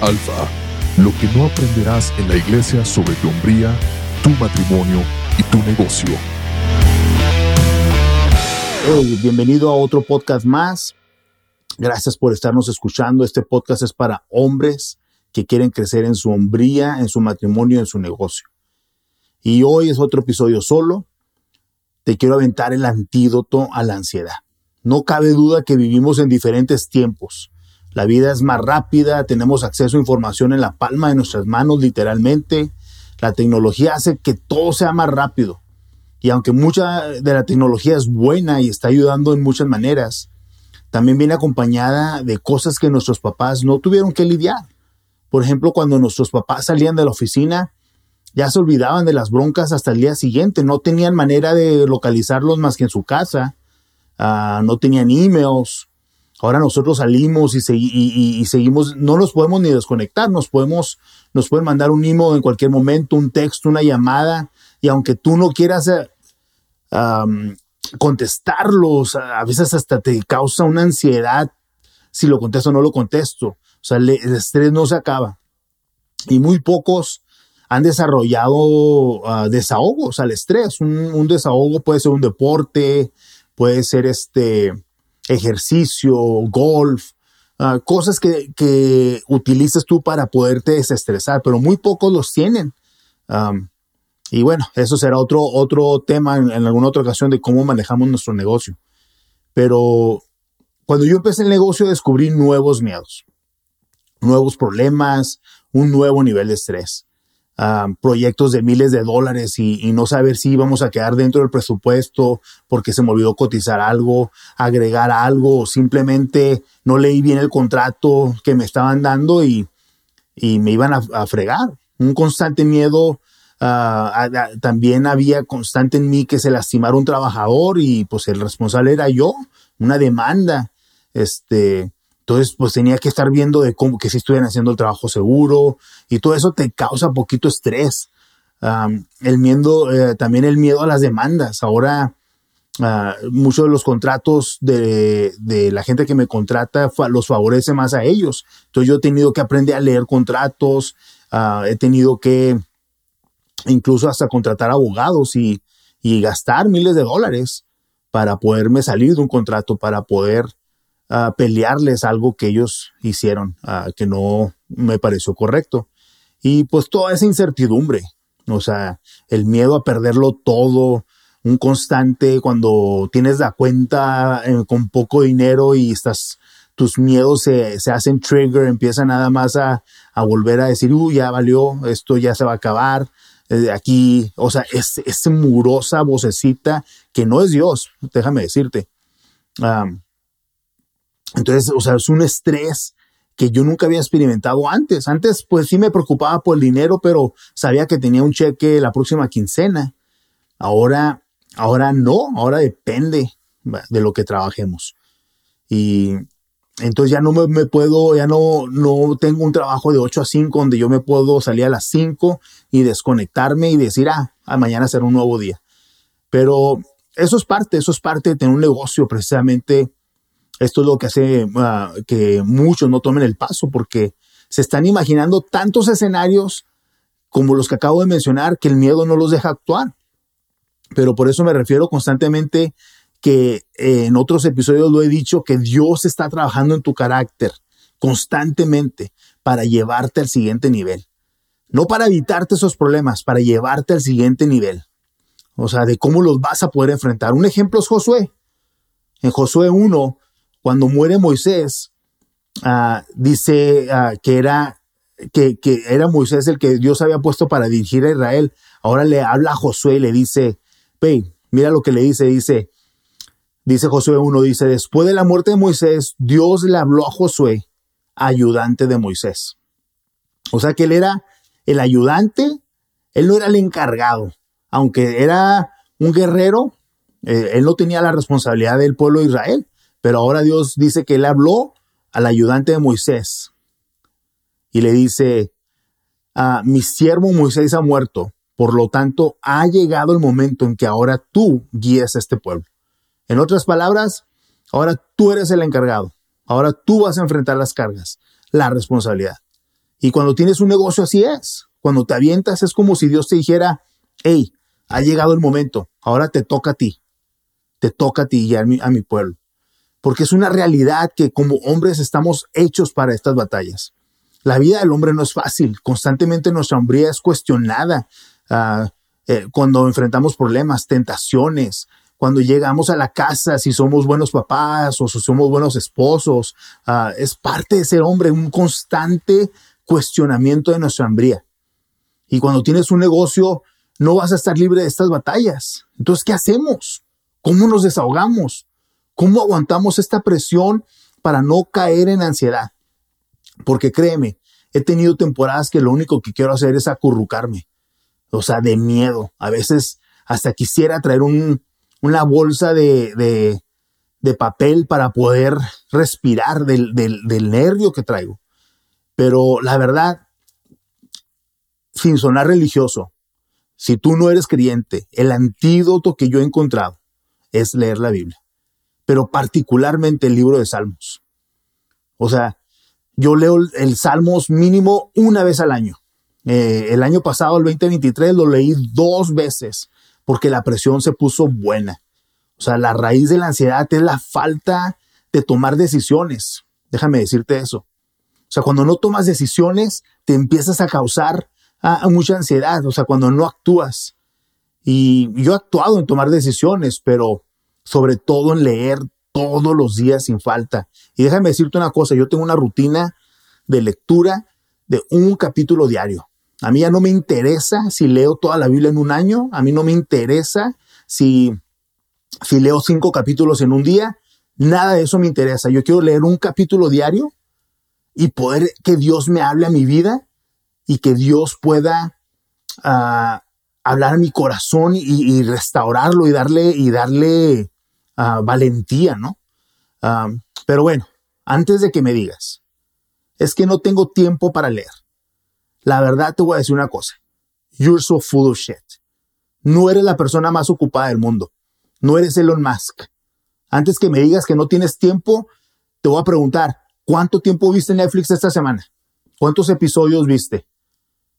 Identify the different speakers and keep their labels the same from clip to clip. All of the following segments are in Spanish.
Speaker 1: Alfa, lo que no aprenderás en la iglesia sobre tu hombría, tu matrimonio y tu negocio.
Speaker 2: bienvenido a otro podcast más. Gracias por estarnos escuchando. Este podcast es para hombres que quieren crecer en su hombría, en su matrimonio, en su negocio. Y hoy es otro episodio solo. Te quiero aventar el antídoto a la ansiedad. No cabe duda que vivimos en diferentes tiempos. La vida es más rápida, tenemos acceso a información en la palma de nuestras manos literalmente. La tecnología hace que todo sea más rápido. Y aunque mucha de la tecnología es buena y está ayudando en muchas maneras, también viene acompañada de cosas que nuestros papás no tuvieron que lidiar. Por ejemplo, cuando nuestros papás salían de la oficina, ya se olvidaban de las broncas hasta el día siguiente, no tenían manera de localizarlos más que en su casa, ah, no tenían emails. Ahora nosotros salimos y, seguimos, no nos podemos ni desconectar, nos podemos, nos pueden mandar un email en cualquier momento, un texto, una llamada, y aunque tú no quieras eh, contestarlos, a veces hasta te causa una ansiedad si lo contesto o no lo contesto. O sea, el, estrés no se acaba. Y muy pocos han desarrollado ah, desahogos al estrés. Un, desahogo puede ser un deporte, puede ser este ejercicio, golf, ah, cosas que, que utilices tú para poderte desestresar, pero muy pocos los tienen. y bueno, eso será otro, otro tema en, en, alguna otra ocasión de cómo manejamos nuestro negocio. Pero cuando yo empecé el negocio descubrí nuevos miedos, nuevos problemas, un nuevo nivel de estrés proyectos de miles de dólares y, no saber si íbamos a quedar dentro del presupuesto porque se me olvidó cotizar algo, agregar algo o simplemente no leí bien el contrato que me estaban dando y, me iban a, fregar. Un constante miedo. Ah, también había constante en mí que se lastimara un trabajador y pues el responsable era yo, una demanda. Este, entonces, pues tenía que estar viendo de cómo que si estuvieran haciendo el trabajo seguro y todo eso te causa poquito estrés. el miedo, eh, también el miedo a las demandas. Ahora, ah, muchos de los contratos de, la gente que me contrata los favorece más a ellos. Entonces, yo he tenido que aprender a leer contratos, ah, he tenido que incluso hasta contratar abogados y gastar miles de dólares para poderme salir de un contrato, para poder pelearles algo que ellos hicieron que no me pareció correcto. Y pues toda esa incertidumbre, o sea, el miedo a perderlo todo, un constante cuando tienes la cuenta eh, con poco dinero y estás, tus miedos se, hacen trigger, empiezan nada más a, volver a decir, uy, ya valió, esto ya se va a acabar. Eh, aquí, o sea, es, es murosa vocecita que no es Dios, déjame decirte. Entonces, o sea, es un estrés que yo nunca había experimentado antes. Antes, pues sí me preocupaba por el dinero, pero sabía que tenía un cheque la próxima quincena. Ahora, ahora no, ahora depende de lo que trabajemos. Y entonces ya no me, puedo, ya no, no tengo un trabajo de 8 a 5 donde yo me puedo salir a las 5 y desconectarme y decir, ah, mañana será un nuevo día. Pero eso es parte, eso es parte de tener un negocio precisamente esto es lo que hace ah, que muchos no tomen el paso porque se están imaginando tantos escenarios como los que acabo de mencionar que el miedo no los deja actuar. Pero por eso me refiero constantemente que eh, en otros episodios lo he dicho, que Dios está trabajando en tu carácter constantemente para llevarte al siguiente nivel. No para evitarte esos problemas, para llevarte al siguiente nivel. O sea, de cómo los vas a poder enfrentar. Un ejemplo es Josué. En Josué 1 cuando muere Moisés, ah, dice ah, que, era, que, era Moisés el que Dios había puesto para dirigir a Israel. Ahora le habla a Josué y le dice, ve, mira lo que le dice, dice, dice Josué 1, dice, después de la muerte de Moisés, Dios le habló a Josué, ayudante de Moisés. O sea que él era el ayudante, él no era el encargado, aunque era un guerrero, eh, él no tenía la responsabilidad del pueblo de Israel. Pero ahora Dios dice que él habló al ayudante de Moisés y le dice, ah, mi siervo Moisés ha muerto, por lo tanto ha llegado el momento en que ahora tú guíes a este pueblo. En otras palabras, ahora tú eres el encargado, ahora tú vas a enfrentar las cargas, la responsabilidad. Y cuando tienes un negocio así es. Cuando te avientas es como si Dios te dijera, hey, ha llegado el momento, ahora te toca a ti. Te toca a ti y a mi, a mi pueblo. Porque es una realidad que como hombres estamos hechos para estas batallas. La vida del hombre no es fácil. Constantemente nuestra hombría es cuestionada uh, eh, cuando enfrentamos problemas, tentaciones, cuando llegamos a la casa, si somos buenos papás o si somos buenos esposos. Uh, es parte de ser hombre, un constante cuestionamiento de nuestra hombría. Y cuando tienes un negocio, no vas a estar libre de estas batallas. Entonces, ¿qué hacemos? ¿Cómo nos desahogamos? ¿Cómo aguantamos esta presión para no caer en ansiedad? Porque créeme, he tenido temporadas que lo único que quiero hacer es acurrucarme. O sea, de miedo. A veces hasta quisiera traer un, una bolsa de, de, papel para poder respirar del, del nervio que traigo. Pero la verdad, sin sonar religioso, si tú no eres creyente, el antídoto que yo he encontrado es leer la Biblia, pero particularmente el libro de Salmos. O sea, yo leo el, Salmos mínimo una vez al año. Eh, el año pasado, el 2023, lo leí dos veces porque la presión se puso buena. O sea, la raíz de la ansiedad es la falta de tomar decisiones. Déjame decirte eso. O sea, cuando no tomas decisiones, te empiezas a causar mucha ansiedad, o sea, cuando no actúas. Y yo he actuado en tomar decisiones, pero sobre todo en leer todos los días sin falta. Y déjame decirte una cosa, yo tengo una rutina de lectura de un capítulo diario. A mí ya no me interesa si leo toda la Biblia en un año, a mí no me interesa si, si leo cinco capítulos en un día, nada de eso me interesa. Yo quiero leer un capítulo diario y poder que Dios me hable a mi vida y que Dios pueda uh, hablar a mi corazón y, restaurarlo y darle, y darle uh, valentía, ¿no? Uh, pero bueno, antes de que me digas, es que no tengo tiempo para leer. La verdad te voy a decir una cosa. You're so full of shit. No eres la persona más ocupada del mundo. No eres Elon Musk. Antes que me digas que no tienes tiempo, te voy a preguntar, ¿cuánto tiempo viste Netflix esta semana? ¿Cuántos episodios viste?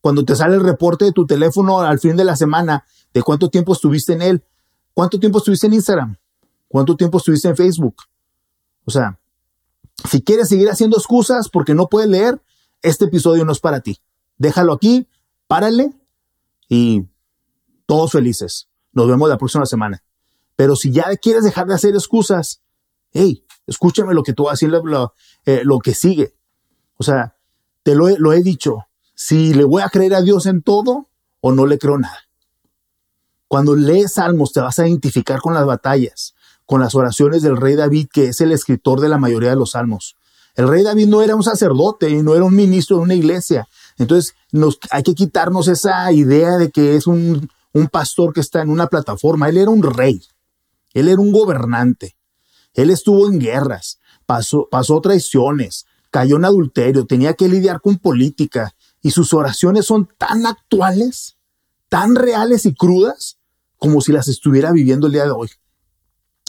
Speaker 2: Cuando te sale el reporte de tu teléfono al fin de la semana de cuánto tiempo estuviste en él, cuánto tiempo estuviste en Instagram, cuánto tiempo estuviste en Facebook. O sea, si quieres seguir haciendo excusas porque no puedes leer, este episodio no es para ti. Déjalo aquí, párale y todos felices. Nos vemos la próxima semana. Pero si ya quieres dejar de hacer excusas, hey, escúchame lo que tú vas a decir, lo, eh, lo que sigue. O sea, te lo he dicho, si le voy a creer a Dios en todo o no le creo nada. Cuando lees salmos te vas a identificar con las batallas, con las oraciones del rey David, que es el escritor de la mayoría de los salmos. El rey David no era un sacerdote y no era un ministro de una iglesia. Entonces nos, hay que quitarnos esa idea de que es un, pastor que está en una plataforma. Él era un rey. Él era un gobernante. Él estuvo en guerras, pasó traiciones, cayó en adulterio, tenía que lidiar con política, y sus oraciones son tan actuales, tan reales y crudas, como si las estuviera viviendo el día de hoy.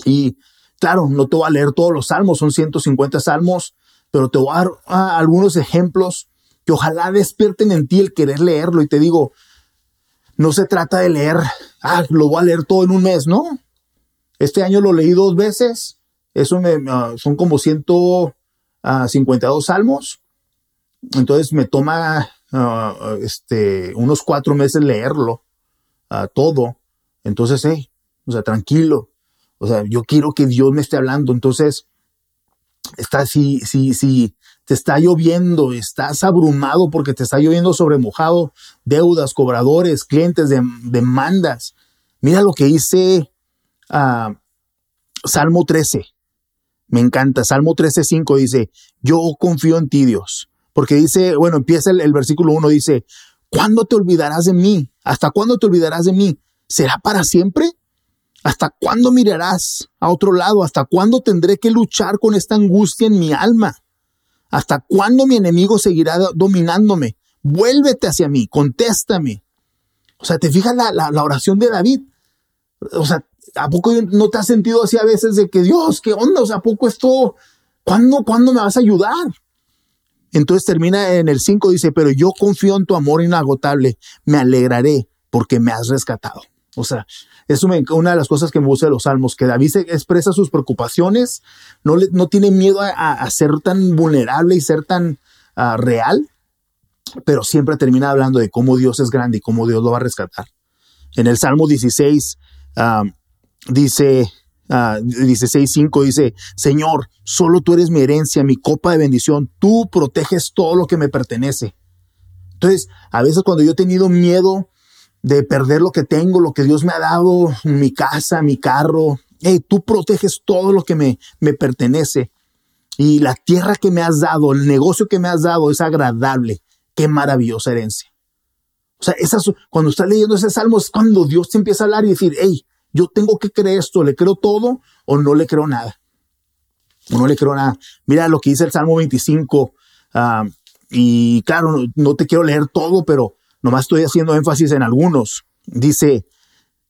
Speaker 2: Y claro, no te voy a leer todos los salmos, son 150 salmos, pero te voy a dar ah, algunos ejemplos que ojalá despierten en ti el querer leerlo. Y te digo, no se trata de leer, ah, lo voy a leer todo en un mes, ¿no? Este año lo leí dos veces, eso me, ah, son como 152 ah, salmos. Entonces me toma uh, este, unos cuatro meses leerlo, uh, todo. Entonces, hey, o sea, tranquilo. O sea, yo quiero que Dios me esté hablando. Entonces, está, si, si, si te está lloviendo, estás abrumado porque te está lloviendo sobre mojado, deudas, cobradores, clientes, de, demandas. Mira lo que dice Salmo 13. Me encanta. Salmo 13.5 dice, yo confío en ti, Dios. Porque dice, bueno, empieza el, versículo 1, dice, ¿cuándo te olvidarás de mí? ¿Hasta cuándo te olvidarás de mí? ¿Será para siempre? ¿Hasta cuándo mirarás a otro lado? ¿Hasta cuándo tendré que luchar con esta angustia en mi alma? ¿Hasta cuándo mi enemigo seguirá dominándome? Vuélvete hacia mí, contéstame. O sea, ¿te fijas la, la, oración de David? O sea, ¿a poco no te has sentido así a veces de que Dios, qué onda? O sea, ¿a poco esto, ¿cuándo, ¿cuándo me vas a ayudar? Entonces termina en el 5, dice, pero yo confío en tu amor inagotable, me alegraré porque me has rescatado. O sea, es una de las cosas que me gusta de los salmos, que David expresa sus preocupaciones, no, tiene miedo a, ser tan vulnerable y ser tan ah, real, pero siempre termina hablando de cómo Dios es grande y cómo Dios lo va a rescatar. En el Salmo 16 ah, dice, 16.5 dice, Señor, solo tú eres mi herencia, mi copa de bendición, tú proteges todo lo que me pertenece. Entonces, a veces cuando yo he tenido miedo de perder lo que tengo, lo que Dios me ha dado, mi casa, mi carro, hey, tú proteges todo lo que me, me pertenece. Y la tierra que me has dado, el negocio que me has dado es agradable. Qué maravillosa herencia. O sea, cuando estás leyendo ese salmo es cuando Dios te empieza a hablar y decir, hey, yo tengo que creer esto, le creo todo o no le creo nada. O no le creo nada. Mira lo que dice el Salmo 25. Ah, y claro, no, te quiero leer todo, pero nomás estoy haciendo énfasis en algunos. Dice,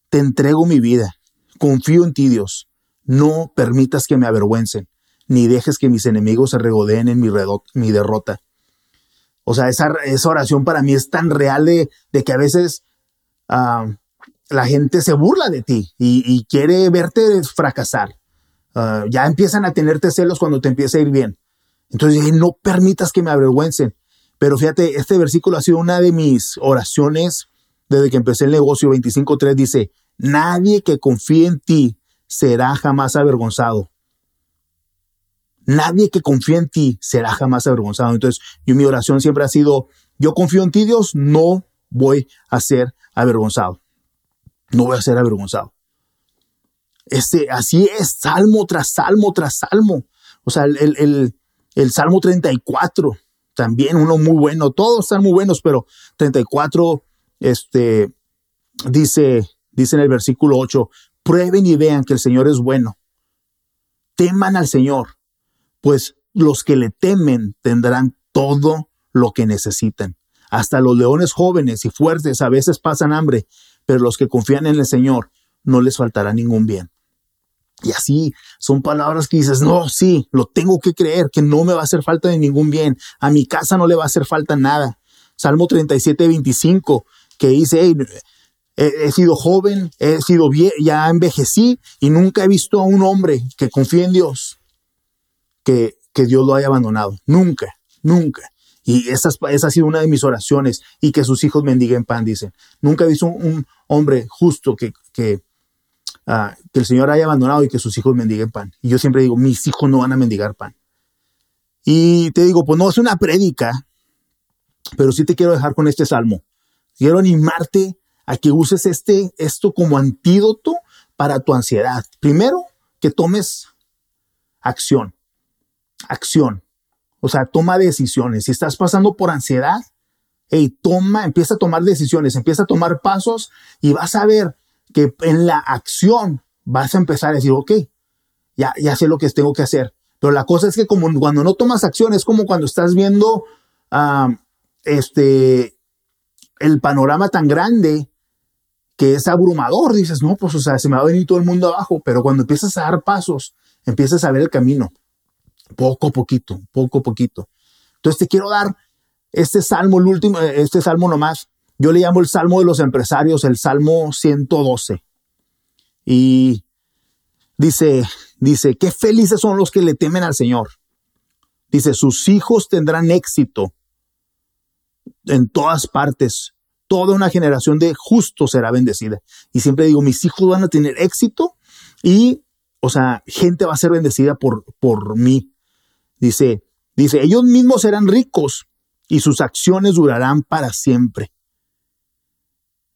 Speaker 2: te entrego mi vida, confío en ti Dios, no permitas que me avergüencen, ni dejes que mis enemigos se regodeen en mi, derrota. O sea, esa, esa, oración para mí es tan real de, que a veces ah, la gente se burla de ti y, quiere verte fracasar. Ah, ya empiezan a tenerte celos cuando te empieza a ir bien. Entonces no permitas que me avergüencen. Pero fíjate, este versículo ha sido una de mis oraciones desde que empecé el negocio 25.3. Dice, nadie que confíe en ti será jamás avergonzado. Nadie que confíe en ti será jamás avergonzado. Entonces, yo, mi oración siempre ha sido, yo confío en ti, Dios, no voy a ser avergonzado no voy a ser avergonzado. Este, así es, salmo tras salmo tras salmo. O sea, el, el, el, Salmo 34, también uno muy bueno, todos están muy buenos, pero 34, este, dice, dice en el versículo 8, prueben y vean que el Señor es bueno. Teman al Señor, pues los que le temen tendrán todo lo que necesitan. Hasta los leones jóvenes y fuertes a veces pasan hambre, pero los que confían en el Señor no les faltará ningún bien. Y así son palabras que dices, no, sí, lo tengo que creer, que no me va a hacer falta de ningún bien. A mi casa no le va a hacer falta nada. Salmo 37, 25, que dice, he, sido joven, he sido ya envejecí y nunca he visto a un hombre que confíe en Dios, que, que Dios lo haya abandonado. Nunca, nunca. Y esa, esa, ha sido una de mis oraciones y que sus hijos mendiguen pan, dicen. Nunca he visto un, hombre justo que, ah, que, el Señor haya abandonado y que sus hijos mendiguen pan. Y yo siempre digo, mis hijos no van a mendigar pan. Y te digo, pues no es una prédica, pero sí te quiero dejar con este salmo. Quiero animarte a que uses este, esto como antídoto para tu ansiedad. Primero, que tomes acción. Acción. O sea, toma decisiones. Si estás pasando por ansiedad, hey, toma, empieza a tomar decisiones, empieza a tomar pasos y vas a ver que en la acción vas a empezar a decir, ok, ya, ya sé lo que tengo que hacer. Pero la cosa es que como cuando no tomas acción es como cuando estás viendo este, el panorama tan grande que es abrumador. Dices, no, pues, o sea, se me va a venir todo el mundo abajo. Pero cuando empiezas a dar pasos, empiezas a ver el camino poco a poquito, poco a poquito. Entonces te quiero dar este salmo, el último, este salmo nomás. Yo le llamo el salmo de los empresarios, el salmo 112. Y dice, dice, qué felices son los que le temen al Señor. Dice, sus hijos tendrán éxito en todas partes. Toda una generación de justos será bendecida. Y siempre digo, mis hijos van a tener éxito y, o sea, gente va a ser bendecida por, por mí. Dice, dice, ellos mismos serán ricos y sus acciones durarán para siempre.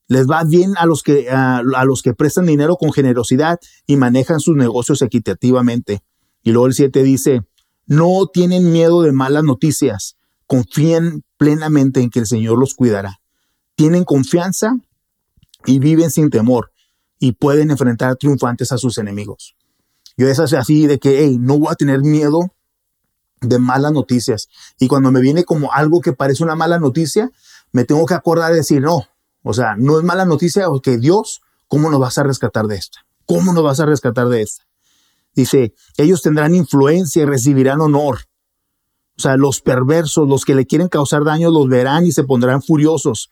Speaker 2: Les va bien a los que, a, los que prestan dinero con generosidad y manejan sus negocios equitativamente. Y luego el 7 dice, no tienen miedo de malas noticias, confían plenamente en que el Señor los cuidará. Tienen confianza y viven sin temor y pueden enfrentar triunfantes a sus enemigos. Yo es así de que, hey, no voy a tener miedo de malas noticias. Y cuando me viene como algo que parece una mala noticia, me tengo que acordar de decir, no, o sea, no es mala noticia, que Dios, ¿cómo nos vas a rescatar de esta? ¿Cómo nos vas a rescatar de esta? Dice, ellos tendrán influencia y recibirán honor. O sea, los perversos, los que le quieren causar daño, los verán y se pondrán furiosos,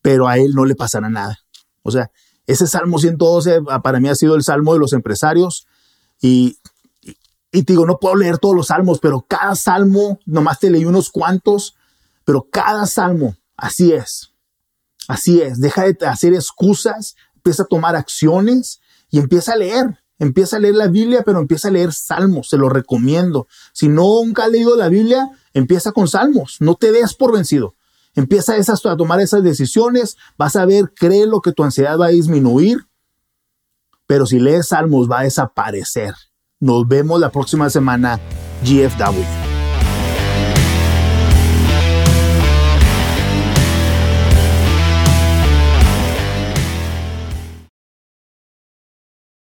Speaker 2: pero a él no le pasará nada. O sea, ese Salmo 112 ah, para mí ha sido el Salmo de los empresarios y, y, te digo, no puedo leer todos los salmos, pero cada salmo, nomás te leí unos cuantos, pero cada salmo, así es. Así es. Deja de hacer excusas, empieza a tomar acciones y empieza a leer. Empieza a leer la Biblia, pero empieza a leer salmos, se lo recomiendo. Si nunca has leído la Biblia, empieza con salmos, no te des por vencido. Empieza a tomar esas decisiones, vas a ver, créelo que tu ansiedad va a disminuir, pero si lees salmos va a desaparecer. Nos vemos la próxima semana, GFW.